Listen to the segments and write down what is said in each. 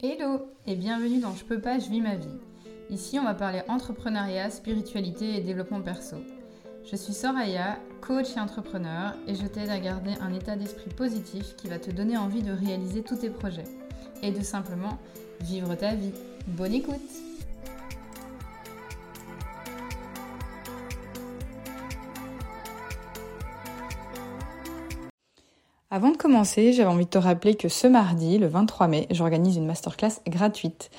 Hello et bienvenue dans Je peux pas, je vis ma vie. Ici, on va parler entrepreneuriat, spiritualité et développement perso. Je suis Soraya, coach et entrepreneur, et je t'aide à garder un état d'esprit positif qui va te donner envie de réaliser tous tes projets et de simplement vivre ta vie. Bonne écoute Avant de commencer, j'avais envie de te rappeler que ce mardi, le 23 mai, j'organise une masterclass gratuite.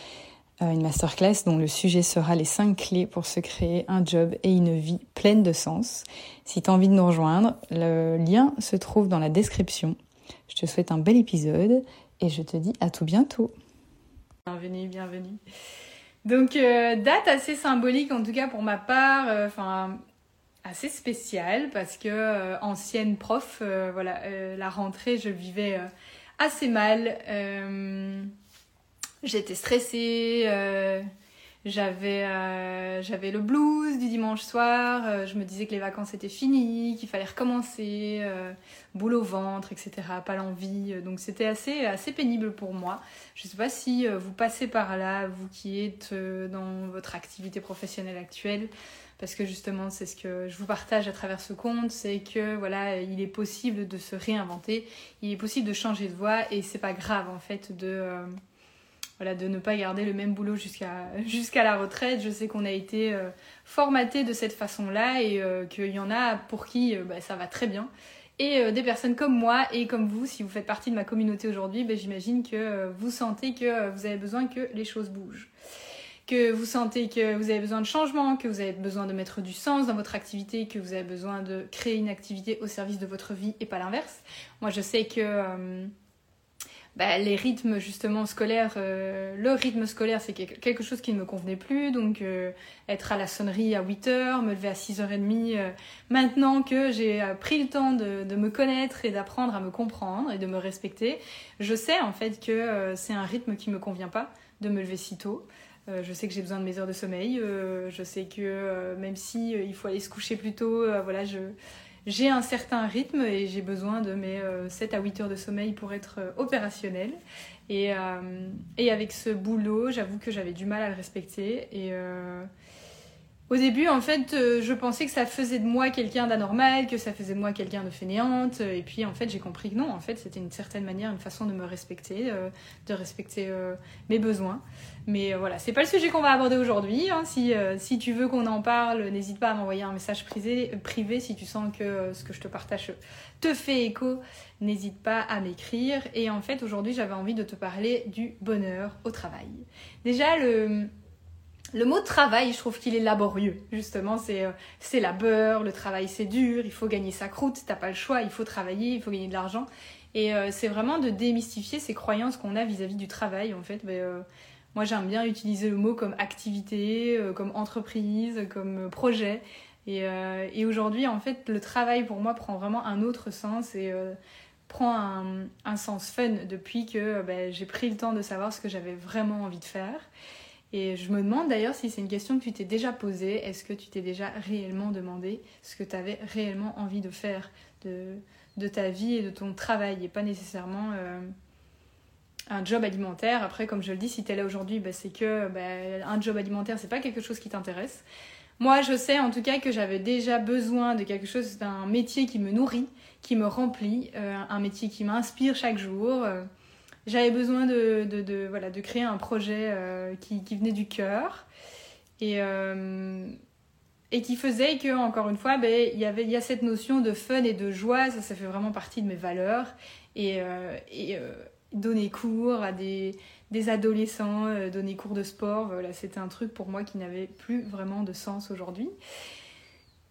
Euh, une masterclass dont le sujet sera les 5 clés pour se créer un job et une vie pleine de sens. Si tu as envie de nous rejoindre, le lien se trouve dans la description. Je te souhaite un bel épisode et je te dis à tout bientôt. Bienvenue, bienvenue. Donc, euh, date assez symbolique en tout cas pour ma part. Euh, assez spécial parce que euh, ancienne prof, euh, voilà, euh, la rentrée, je vivais assez mal. J'étais stressée, j'avais j'avais le blues du dimanche soir, je me disais que les vacances étaient finies, qu'il fallait recommencer, boule au ventre, etc. Pas l'envie, donc c'était assez assez pénible pour moi. Je sais pas si vous passez par là, vous qui êtes dans votre activité professionnelle actuelle parce que justement c'est ce que je vous partage à travers ce compte, c'est que voilà, il est possible de se réinventer, il est possible de changer de voie et c'est pas grave en fait de euh, ne pas garder le même boulot jusqu'à jusqu'à la retraite. Je sais qu'on a été euh, formaté de cette façon-là et euh, qu'il y en a pour qui bah, ça va très bien. Et des personnes comme moi et comme vous, si vous faites partie de ma communauté aujourd'hui, bah, j'imagine que vous sentez que vous avez besoin que les choses bougent que vous sentez que vous avez besoin de changement, que vous avez besoin de mettre du sens dans votre activité, que vous avez besoin de créer une activité au service de votre vie et pas l'inverse. Moi, je sais que euh, bah, les rythmes justement scolaires, euh, le rythme scolaire, c'est quelque chose qui ne me convenait plus. Donc, euh, être à la sonnerie à 8h, me lever à 6h30, maintenant que j'ai pris le temps de, de me connaître et d'apprendre à me comprendre et de me respecter, je sais en fait que c'est un rythme qui me convient pas de me lever si tôt. Euh, je sais que j'ai besoin de mes heures de sommeil. Euh, je sais que euh, même si il faut aller se coucher plus tôt, voilà, je j'ai un certain rythme et j'ai besoin de mes 7 à 8 heures de sommeil pour être opérationnelle. Et, avec ce boulot, j'avoue que j'avais du mal à le respecter. Au début, en fait, euh, je pensais que ça faisait de moi quelqu'un d'anormal, que ça faisait de moi quelqu'un de fainéante. Et puis, en fait, j'ai compris que non, en fait, c'était une certaine manière, une façon de me respecter, euh, de respecter euh, mes besoins. Mais voilà, c'est pas le sujet qu'on va aborder aujourd'hui. Hein. Si, si tu veux qu'on en parle, n'hésite pas à m'envoyer un message privé si tu sens que ce que je te partage te fait écho. N'hésite pas à m'écrire. Et en fait, aujourd'hui, j'avais envie de te parler du bonheur au travail. Déjà, le le mot travail, je trouve qu'il est laborieux. Justement, c'est euh, labeur, le travail c'est dur, il faut gagner sa croûte, t'as pas le choix, il faut travailler, il faut gagner de l'argent. Et euh, c'est vraiment de démystifier ces croyances qu'on a vis-à-vis du travail. En fait, ben, euh, moi j'aime bien utiliser le mot comme activité, comme entreprise, comme projet. Et, et aujourd'hui, en fait, le travail pour moi prend vraiment un autre sens et prend un, un, sens fun depuis que ben, j'ai pris le temps de savoir ce que j'avais vraiment envie de faire. Et je me demande d'ailleurs si c'est une question que tu t'es déjà posée. Est-ce que tu t'es déjà réellement demandé ce que tu avais réellement envie de faire de, ta vie et de ton travail et pas nécessairement euh, un job alimentaire? Après, comme je le dis, si tu là aujourd'hui, bah, c'est que bah, un job alimentaire, c'est pas quelque chose qui t'intéresse. Moi, je sais en tout cas que j'avais déjà besoin de quelque chose, d'un métier qui me nourrit, qui me remplit, euh, un métier qui m'inspire chaque jour. Euh, j'avais besoin de, créer un projet euh, qui, venait du cœur et, euh, et qui faisait que, encore une fois, ben, il, y avait, y a cette notion de fun et de joie, ça, fait vraiment partie de mes valeurs. Et, euh, donner cours à des, des adolescents, donner cours de sport, voilà, c'était un truc pour moi qui n'avait plus vraiment de sens aujourd'hui.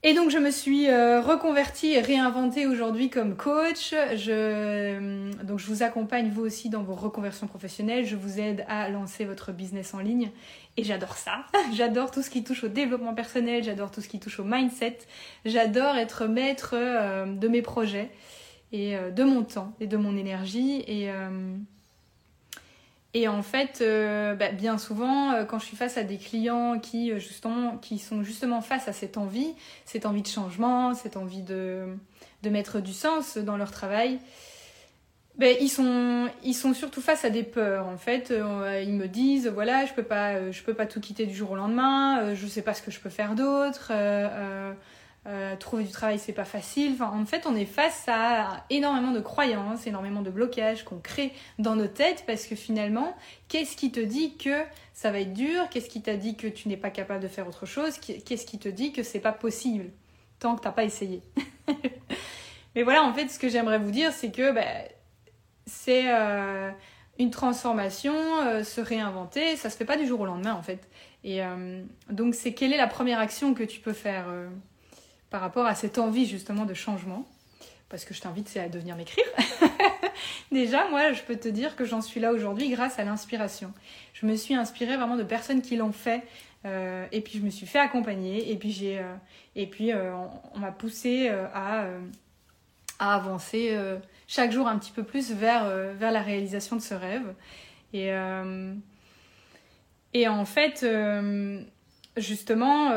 Et donc je me suis euh, reconvertie et réinventée aujourd'hui comme coach. Je, euh, donc je vous accompagne vous aussi dans vos reconversions professionnelles. Je vous aide à lancer votre business en ligne. Et j'adore ça. j'adore tout ce qui touche au développement personnel. J'adore tout ce qui touche au mindset. J'adore être maître euh, de mes projets et de mon temps et de mon énergie. Et et en fait, euh, bah, bien souvent, euh, quand je suis face à des clients qui, euh, justement, qui sont justement face à cette envie, cette envie de changement, cette envie de, de mettre du sens dans leur travail, ben, ils, sont, ils sont surtout face à des peurs. En fait, ils me disent voilà, je peux pas, je peux pas tout quitter du jour au lendemain. Je sais pas ce que je peux faire d'autre. Trouver du travail, c'est pas facile. En fait, on est face à énormément de croyances, énormément de blocages qu'on crée dans nos têtes parce que finalement, qu'est-ce qui te dit que ça va être dur? Qu'est-ce qui t'a dit que tu n'es pas capable de faire autre chose? Qu'est-ce qui te dit que c'est pas possible tant que t'as pas essayé? Mais voilà, en fait, ce que j'aimerais vous dire, c'est que ben, c'est euh, une transformation, euh, se réinventer, ça se fait pas du jour au lendemain en fait. Et euh, donc c'est quelle est la première action que tu peux faire par rapport à cette envie justement de changement Parce que je t'invite c'est à devenir m'écrire. Déjà, moi, je peux te dire que j'en suis là aujourd'hui grâce à l'inspiration. Je me suis inspirée vraiment de personnes qui l'ont fait. et puis je me suis fait accompagner et puis j'ai et puis on, m'a poussé à, à avancer chaque jour un petit peu plus vers, euh, vers la réalisation de ce rêve. Et, euh, et en fait, euh, justement,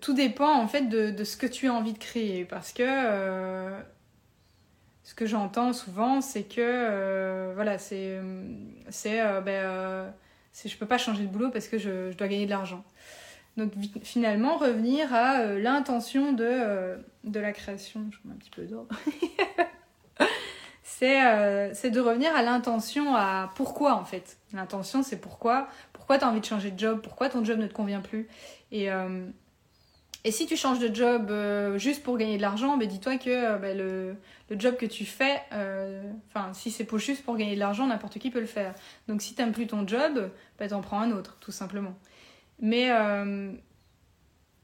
tout dépend en fait de, de, ce que tu as envie de créer. Parce que ce que j'entends souvent, c'est que voilà, c'est c'est ben, je peux pas changer de boulot parce que je, je dois gagner de l'argent. Donc finalement, revenir à l'intention de, de la création, je mets un petit peu d'ordre, euh, c'est de revenir à l'intention, à pourquoi en fait. L'intention, c'est pourquoi. Pourquoi tu as envie de changer de job, pourquoi ton job ne te convient plus. Et, euh, et si tu changes de job euh, juste pour gagner de l'argent, ben dis-toi que ben, le, job que tu fais, enfin, si c'est pour juste pour gagner de l'argent, n'importe qui peut le faire. Donc si t'aimes plus ton job, ben, t'en prends un autre, tout simplement. Mais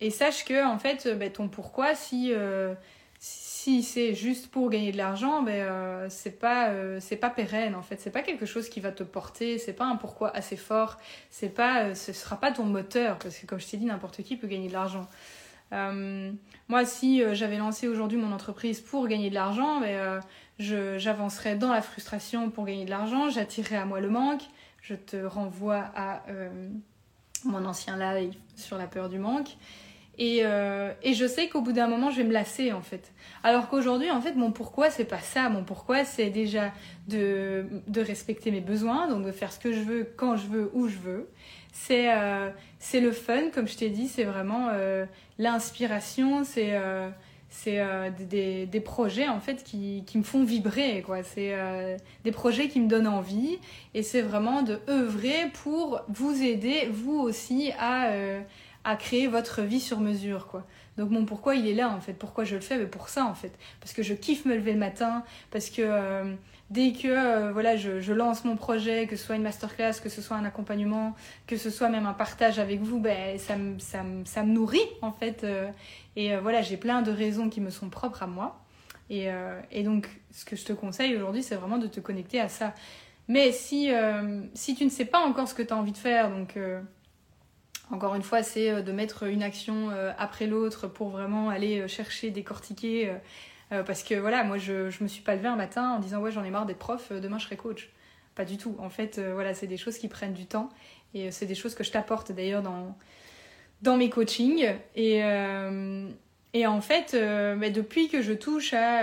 et sache que, en fait, ton pourquoi, si, euh, c'est juste pour gagner de l'argent, ben, euh, c'est pas, euh, c'est pas pérenne, en fait. C'est pas quelque chose qui va te porter, c'est pas un pourquoi assez fort, c'est pas, ce sera pas ton moteur, parce que, comme je t'ai dit, n'importe qui peut gagner de l'argent. Moi, si j'avais lancé aujourd'hui mon entreprise pour gagner de l'argent, ben, j'avancerais dans la frustration pour gagner de l'argent, j'attirerais à moi le manque, je te renvoie à mon ancien live sur la peur du manque. Euh, et, je sais qu'au bout d'un moment, je vais me lasser en fait. Alors qu'aujourd'hui, en fait, mon pourquoi, c'est pas ça. Mon pourquoi, c'est déjà de, respecter mes besoins, donc de faire ce que je veux, quand je veux, où je veux. C'est euh, le fun, comme je t'ai dit, c'est vraiment euh, l'inspiration, c'est des, projets en fait qui, qui me font vibrer c'est des projets qui me donnent envie et c'est vraiment de œuvrer pour vous aider vous aussi à à créer votre vie sur mesure, quoi. Donc mon pourquoi il est là en fait? Pourquoi je le fais? Mais Pour ça en fait. Parce que je kiffe me lever le matin, parce que euh, dès que euh, voilà, je, lance mon projet, que ce soit une masterclass, que ce soit un accompagnement, que ce soit même un partage avec vous, ben, ça, me, ça, nourrit en fait. Euh. et voilà, j'ai plein de raisons qui me sont propres à moi. Et, et donc ce que je te conseille aujourd'hui, c'est vraiment de te connecter à ça. Mais si, si tu ne sais pas encore ce que tu as envie de faire, donc encore une fois, c'est euh, de mettre une action euh, après l'autre pour vraiment aller euh, chercher, décortiquer. Parce que voilà, moi je, ne me suis pas levée un matin en disant ouais j'en ai marre d'être prof, demain je serai coach. Pas du tout. En fait, voilà, c'est des choses qui prennent du temps et c'est des choses que je t'apporte d'ailleurs dans, mes coachings. Et, et en fait, bah, depuis que je touche à,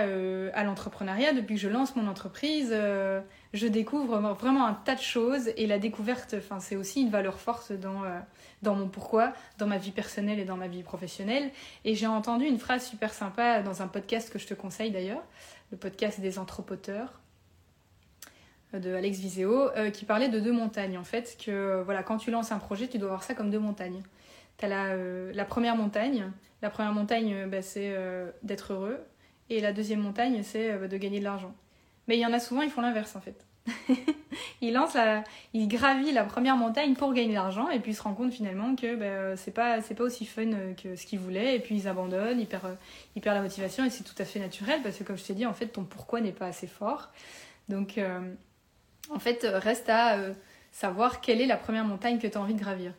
à l'entrepreneuriat, depuis que je lance mon entreprise, je découvre vraiment un tas de choses et la découverte, c'est aussi une valeur forte dans, euh, dans mon pourquoi, dans ma vie personnelle et dans ma vie professionnelle. Et j'ai entendu une phrase super sympa dans un podcast que je te conseille d'ailleurs, le podcast des anthropoteurs euh, de Alex Viseo, euh, qui parlait de deux montagnes en fait, que voilà, quand tu lances un projet, tu dois voir ça comme deux montagnes. Tu as la, première montagne, la première montagne bah, c'est d'être heureux, et la deuxième montagne c'est de gagner de l'argent. Mais il y en a souvent, ils font l'inverse en fait. il lance la, il la première montagne pour gagner de l'argent et puis se rend compte finalement que ben, c'est pas c'est pas aussi fun que ce qu'il voulait et puis ils abandonnent, ils perdent, ils perdent la motivation et c'est tout à fait naturel parce que comme je t'ai dit en fait ton pourquoi n'est pas assez fort. Donc euh, en fait reste à euh, savoir quelle est la première montagne que tu as envie de gravir.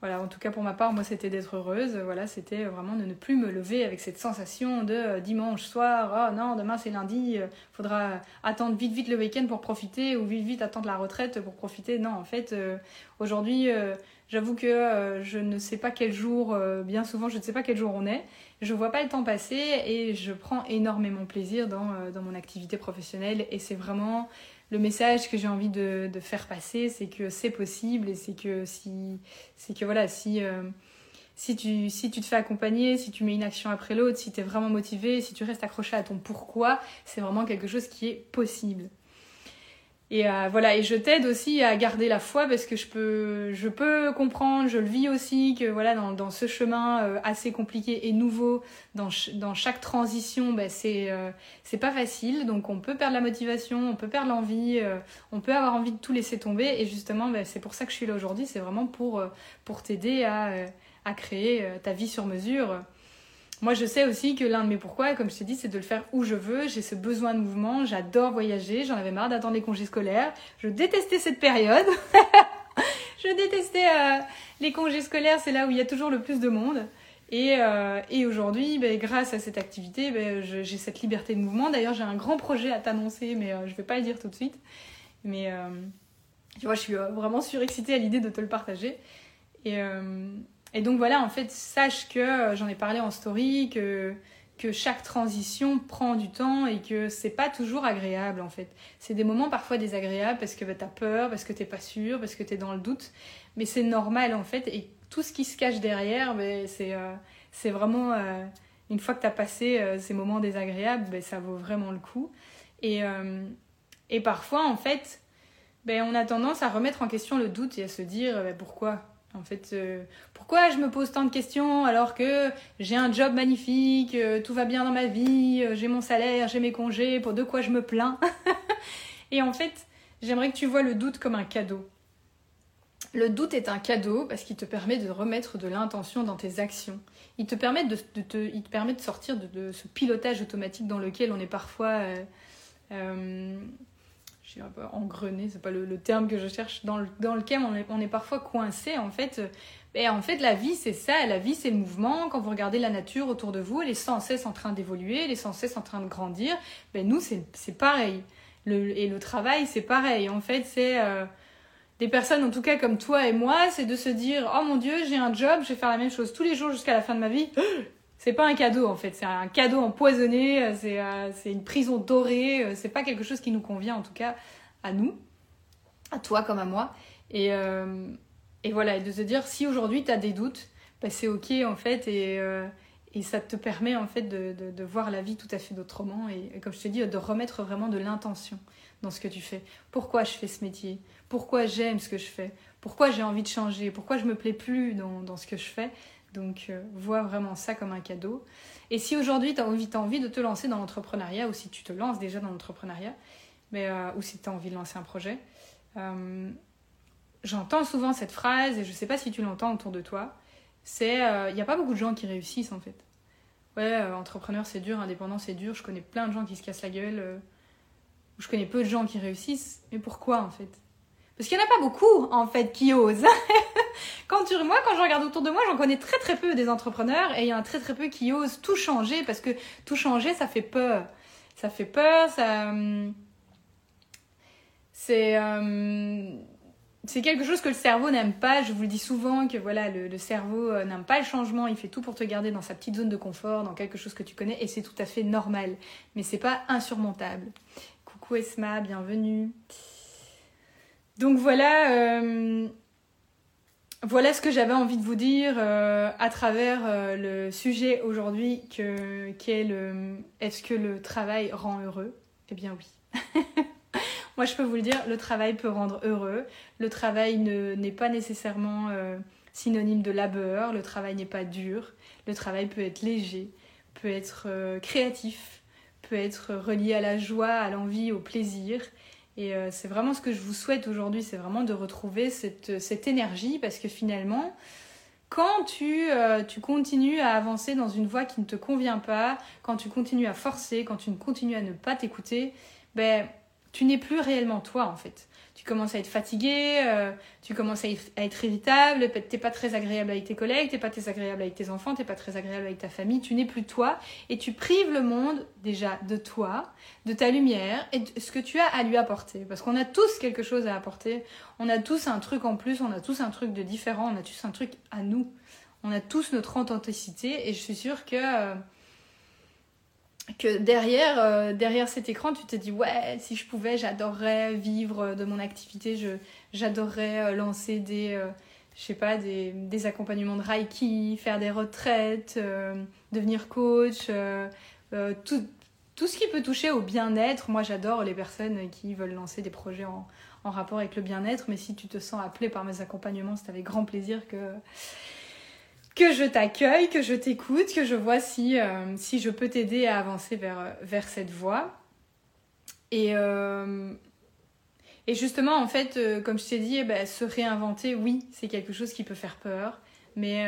Voilà, en tout cas pour ma part, moi c'était d'être heureuse. Voilà, c'était vraiment de ne plus me lever avec cette sensation de euh, dimanche soir, oh non, demain c'est lundi, il faudra attendre vite vite le week-end pour profiter ou vite vite attendre la retraite pour profiter. Non, en fait, aujourd'hui, j'avoue que je ne sais pas quel jour, bien souvent je ne sais pas quel jour on est. Je vois pas le temps passer et je prends énormément plaisir dans, dans mon activité professionnelle et c'est vraiment le message que j'ai envie de, faire passer, c'est que c'est possible et c'est que si, c'est que voilà, si, euh, si, tu, si tu te fais accompagner, si tu mets une action après l'autre, si tu es vraiment motivé, si tu restes accroché à ton pourquoi, c'est vraiment quelque chose qui est possible. Et euh, voilà, et je t'aide aussi à garder la foi parce que je peux, je peux comprendre, je le vis aussi, que voilà, dans, dans ce chemin euh, assez compliqué et nouveau, dans, dans chaque transition, ben, c'est euh, c'est pas facile. Donc on peut perdre la motivation, on peut perdre l'envie, on peut avoir envie de tout laisser tomber. Et justement, ben, c'est pour ça que je suis là aujourd'hui, c'est vraiment pour, pour t'aider à, à créer ta vie sur mesure. Moi, je sais aussi que l'un de mes pourquoi, comme je t'ai dit, c'est de le faire où je veux. J'ai ce besoin de mouvement. J'adore voyager. J'en avais marre d'attendre les congés scolaires. Je détestais cette période. je détestais euh, les congés scolaires. C'est là où il y a toujours le plus de monde. Et, euh, aujourd'hui, ben, grâce à cette activité, ben, j'ai cette liberté de mouvement. D'ailleurs, j'ai un grand projet à t'annoncer, mais euh, je ne vais pas le dire tout de suite. Mais tu vois, je suis vraiment surexcitée à l'idée de te le partager. Et, et donc voilà, en fait, sache que euh, j'en ai parlé en story, que, que chaque transition prend du temps et que c'est pas toujours agréable en fait. C'est des moments parfois désagréables parce que bah, tu as peur, parce que t'es pas sûr, parce que tu es dans le doute, mais c'est normal en fait. Et tout ce qui se cache derrière, bah, c'est euh, c'est vraiment, euh, une fois que tu as passé ces moments désagréables, bah, ça vaut vraiment le coup. Et, et parfois en fait, on a tendance à remettre en question le doute et à se dire pourquoi? En fait, euh, pourquoi je me pose tant de questions alors que j'ai un job magnifique, euh, tout va bien dans ma vie, euh, j'ai mon salaire, j'ai mes congés, pour de quoi je me plains Et en fait, j'aimerais que tu vois le doute comme un cadeau. Le doute est un cadeau parce qu'il te permet de remettre de l'intention dans tes actions. Il te permet de, te, il te permet de sortir de, ce pilotage automatique dans lequel on est parfois je un peu engrenée, c'est pas le, terme que je cherche, dans, lequel on est, on est, parfois coincé en fait. Et en fait, la vie, c'est ça. La vie, c'est le mouvement. Quand vous regardez la nature autour de vous, elle est sans cesse en train d'évoluer, elle est sans cesse en train de grandir. Ben, nous, c'est pareil. Le, et le travail, c'est pareil. En fait, c'est euh, des personnes, en tout cas comme toi et moi, c'est de se dire Oh mon Dieu, j'ai un job, je vais faire la même chose tous les jours jusqu'à la fin de ma vie. C'est pas un cadeau en fait, c'est un cadeau empoisonné, euh, euh, c'est une prison dorée, euh, c'est pas quelque chose qui nous convient en tout cas à nous, à toi comme à moi. Et, et voilà, et de se dire si aujourd'hui tu as des doutes, bah, c'est ok en fait et, et ça te permet en fait de, de, voir la vie tout à fait d'autrement et, comme je te dis, de remettre vraiment de l'intention dans ce que tu fais. Pourquoi je fais ce métier? Pourquoi j'aime ce que je fais? Pourquoi j'ai envie de changer? Pourquoi je me plais plus dans, dans ce que je fais? Donc, euh, vois vraiment ça comme un cadeau. Et si aujourd'hui, tu as envie, envie de te lancer dans l'entrepreneuriat, ou si tu te lances déjà dans l'entrepreneuriat, mais, euh, ou si tu as envie de lancer un projet, euh, j'entends souvent cette phrase, et je ne sais pas si tu l'entends autour de toi, c'est il n'y a pas beaucoup de gens qui réussissent en fait. Ouais, entrepreneur c'est dur, indépendant c'est dur, je connais plein de gens qui se cassent la gueule, je connais peu de gens qui réussissent, mais pourquoi en fait? Parce qu'il n'y en a pas beaucoup, en fait, qui osent. quand tu, moi, quand je regarde autour de moi, j'en connais très très peu des entrepreneurs et il y en a très très peu qui osent tout changer parce que tout changer, ça fait peur. Ça fait peur, ça. Hum, c'est. Hum, c'est quelque chose que le cerveau n'aime pas. Je vous le dis souvent que voilà, le, cerveau euh, n'aime pas le changement. Il fait tout pour te garder dans sa petite zone de confort, dans quelque chose que tu connais, et c'est tout à fait normal. Mais c'est pas insurmontable. Coucou Esma, bienvenue. Donc voilà, euh, voilà ce que j'avais envie de vous dire euh, à travers euh, le sujet aujourd'hui que, qui est le est-ce que le travail rend heureux? Eh bien oui. Moi je peux vous le dire, le travail peut rendre heureux. Le travail n'est pas nécessairement synonyme de labeur, le travail n'est pas dur, le travail peut être léger, peut être créatif, peut être relié à la joie, à l'envie, au plaisir. Et euh, c'est vraiment ce que je vous souhaite aujourd'hui, c'est vraiment de retrouver cette, cette, énergie parce que finalement, quand tu, euh, tu continues à avancer dans une voie qui ne te convient pas, quand tu continues à forcer, quand tu continues à ne pas t'écouter, ben tu n'es plus réellement toi en fait. Tu commences à être fatigué, euh, tu commences à être, irritable, t'es pas très agréable avec tes collègues, t'es pas très agréable avec tes enfants, t'es pas très agréable avec ta famille, tu n'es plus toi et tu prives le monde déjà de toi, de ta lumière et de ce que tu as à lui apporter. Parce qu'on a tous quelque chose à apporter, on a tous un truc en plus, on a tous un truc de différent, on a tous un truc à nous. On a tous notre authenticité et je suis sûre que... Euh, que derrière, euh, derrière cet écran, tu te dis ouais, si je pouvais, j'adorerais vivre de mon activité, je, j'adorerais euh, lancer des, euh, je sais pas, des, accompagnements de Reiki, faire des retraites, devenir coach, tout, ce qui peut toucher au bien-être. Moi, j'adore les personnes qui veulent lancer des projets en, en rapport avec le bien-être, mais si tu te sens appelé par mes accompagnements, c'est avec grand plaisir que que je t'accueille, que je t'écoute, que je vois si, euh, si je peux t'aider à avancer vers, vers cette voie. Et, euh, et justement, en fait, euh, comme je t'ai dit, eh ben, se réinventer, oui, c'est quelque chose qui peut faire peur. Mais,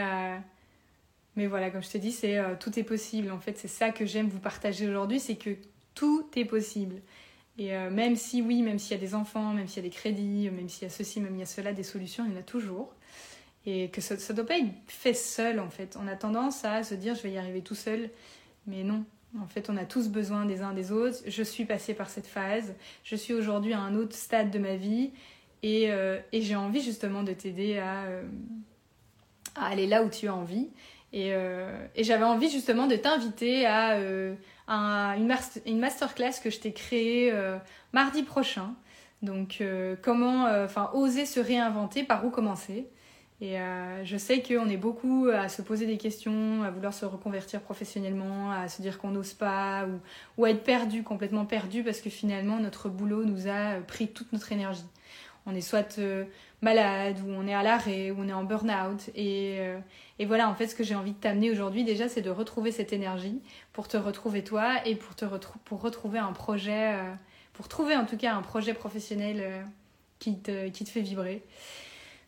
mais voilà, comme je t'ai dit, c'est tout est possible. En fait, c'est ça que j'aime vous partager aujourd'hui, c'est que tout est possible. Et même si, oui, même s'il y a des enfants, même s'il y a des crédits, même s'il y a ceci, même il y a cela, des solutions, il y en a toujours. Et que ça ne doit pas être fait seul en fait. On a tendance à se dire je vais y arriver tout seul, mais non. En fait, on a tous besoin des uns des autres. Je suis passée par cette phase. Je suis aujourd'hui à un autre stade de ma vie. Et, euh, et j'ai envie justement de t'aider à, euh, à, aller là où tu as envie. Et, euh, et j'avais envie justement de t'inviter à, une, une, masterclass que je t'ai créée mardi prochain. Donc, comment, enfin, oser se réinventer, par où commencer et euh, je sais qu'on est beaucoup à se poser des questions, à vouloir se reconvertir professionnellement, à se dire qu'on n'ose pas, ou, à être perdu, complètement perdu, parce que finalement notre boulot nous a pris toute notre énergie. On est soit euh, malade, ou on est à l'arrêt, ou on est en burn-out. Et, euh, et, voilà, en fait, ce que j'ai envie de t'amener aujourd'hui, déjà, c'est de retrouver cette énergie pour te retrouver toi et pour, te pour retrouver un projet, pour trouver en tout cas un projet professionnel qui, te, qui te fait vibrer.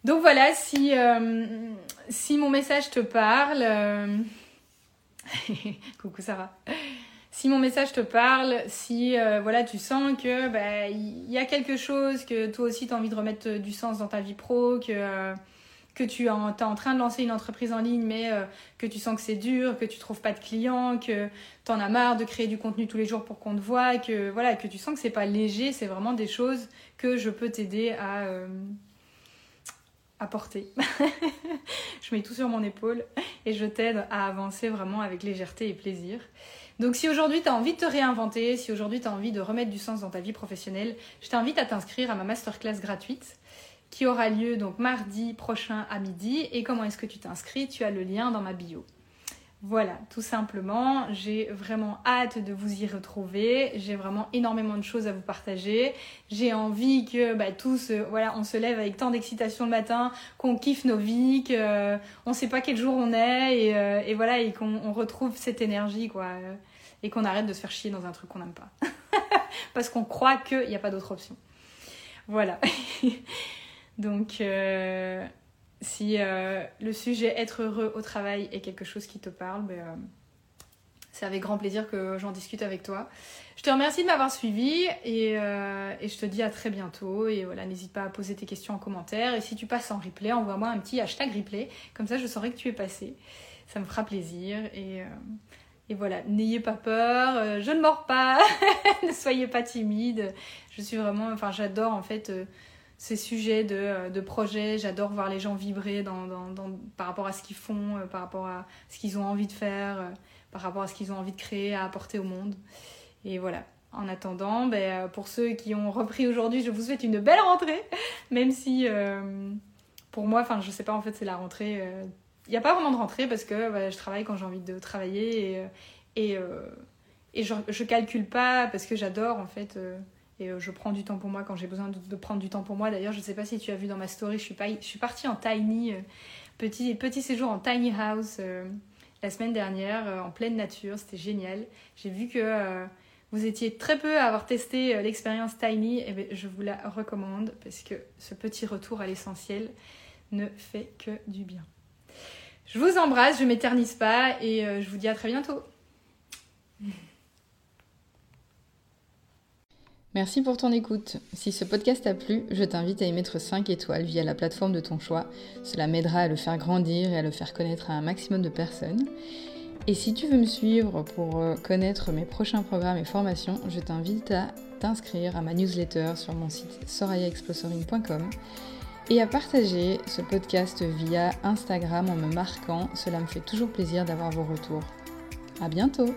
Donc voilà, si, euh, si mon message te parle, euh, coucou Sarah, si mon message te parle, si euh, voilà tu sens que bah, il y a quelque chose, que toi aussi tu as envie de remettre du sens dans ta vie pro, que, tu es en, en, train de lancer une entreprise en ligne, mais que tu sens que c'est dur, que tu trouves pas de clients, que tu en as marre de créer du contenu tous les jours pour qu'on te voit, que voilà, que tu sens que c'est pas léger, c'est vraiment des choses que je peux t'aider à à je mets tout sur mon épaule et je t'aide à avancer vraiment avec légèreté et plaisir. Donc si aujourd'hui tu as envie de te réinventer, si aujourd'hui tu as envie de remettre du sens dans ta vie professionnelle, je t'invite à t'inscrire à ma masterclass gratuite qui aura lieu donc mardi prochain à midi. Et comment est-ce que tu t'inscris? Tu as le lien dans ma bio. Voilà, tout simplement, j'ai vraiment hâte de vous y retrouver. J'ai vraiment énormément de choses à vous partager. J'ai envie que bah, tous, euh, voilà, on se lève avec tant d'excitation le matin, qu'on kiffe nos vies, qu'on euh, ne sait pas quel jour on est, et, euh, voilà, et qu'on retrouve cette énergie, quoi, et qu'on arrête de se faire chier dans un truc qu'on n'aime pas, parce qu'on croit qu'il n'y a pas d'autre option. Voilà. Donc si euh, le sujet être heureux au travail est quelque chose qui te parle, ben, euh, c'est avec grand plaisir que j'en discute avec toi. Je te remercie de m'avoir suivi et, euh, et, je te dis à très bientôt. Et voilà, n'hésite pas à poser tes questions en commentaire. Et si tu passes en replay, envoie-moi un petit hashtag replay. Comme ça, je saurai que tu es passé. Ça me fera plaisir. Et, et voilà, n'ayez pas peur. je ne mords pas. ne soyez pas timide. Je suis vraiment, enfin, j'adore en fait ces sujets de, euh, de projets. J'adore voir les gens vibrer dans, dans, par rapport à ce qu'ils font, euh, par rapport à ce qu'ils ont envie de faire, euh, par rapport à ce qu'ils ont envie de créer, à apporter au monde. Et voilà. En attendant, ben, pour ceux qui ont repris aujourd'hui, je vous souhaite une belle rentrée, même si pour moi, enfin je sais pas, en fait c'est la rentrée. Il n'y a pas vraiment de rentrée parce que je travaille quand j'ai envie de travailler et, et, et je, je calcule pas parce que j'adore en fait et euh, je prends du temps pour moi quand j'ai besoin de, prendre du temps pour moi. D'ailleurs, je ne sais pas si tu as vu dans ma story, je suis, partie en tiny, euh, petit, petit séjour en tiny house euh, la semaine dernière, en pleine nature. C'était génial. J'ai vu que vous étiez très peu à avoir testé l'expérience tiny. Et bien, je vous la recommande parce que ce petit retour à l'essentiel ne fait que du bien. Je vous embrasse, je m'éternise pas et je vous dis à très bientôt. Merci pour ton écoute. Si ce podcast t'a plu, je t'invite à y mettre 5 étoiles via la plateforme de ton choix. Cela m'aidera à le faire grandir et à le faire connaître à un maximum de personnes. Et si tu veux me suivre pour euh, connaître mes prochains programmes et formations, je t'invite à t'inscrire à ma newsletter sur mon site sorayaexplosoring.com et à partager ce podcast via Instagram en me marquant. Cela me fait toujours plaisir d'avoir vos retours. À bientôt!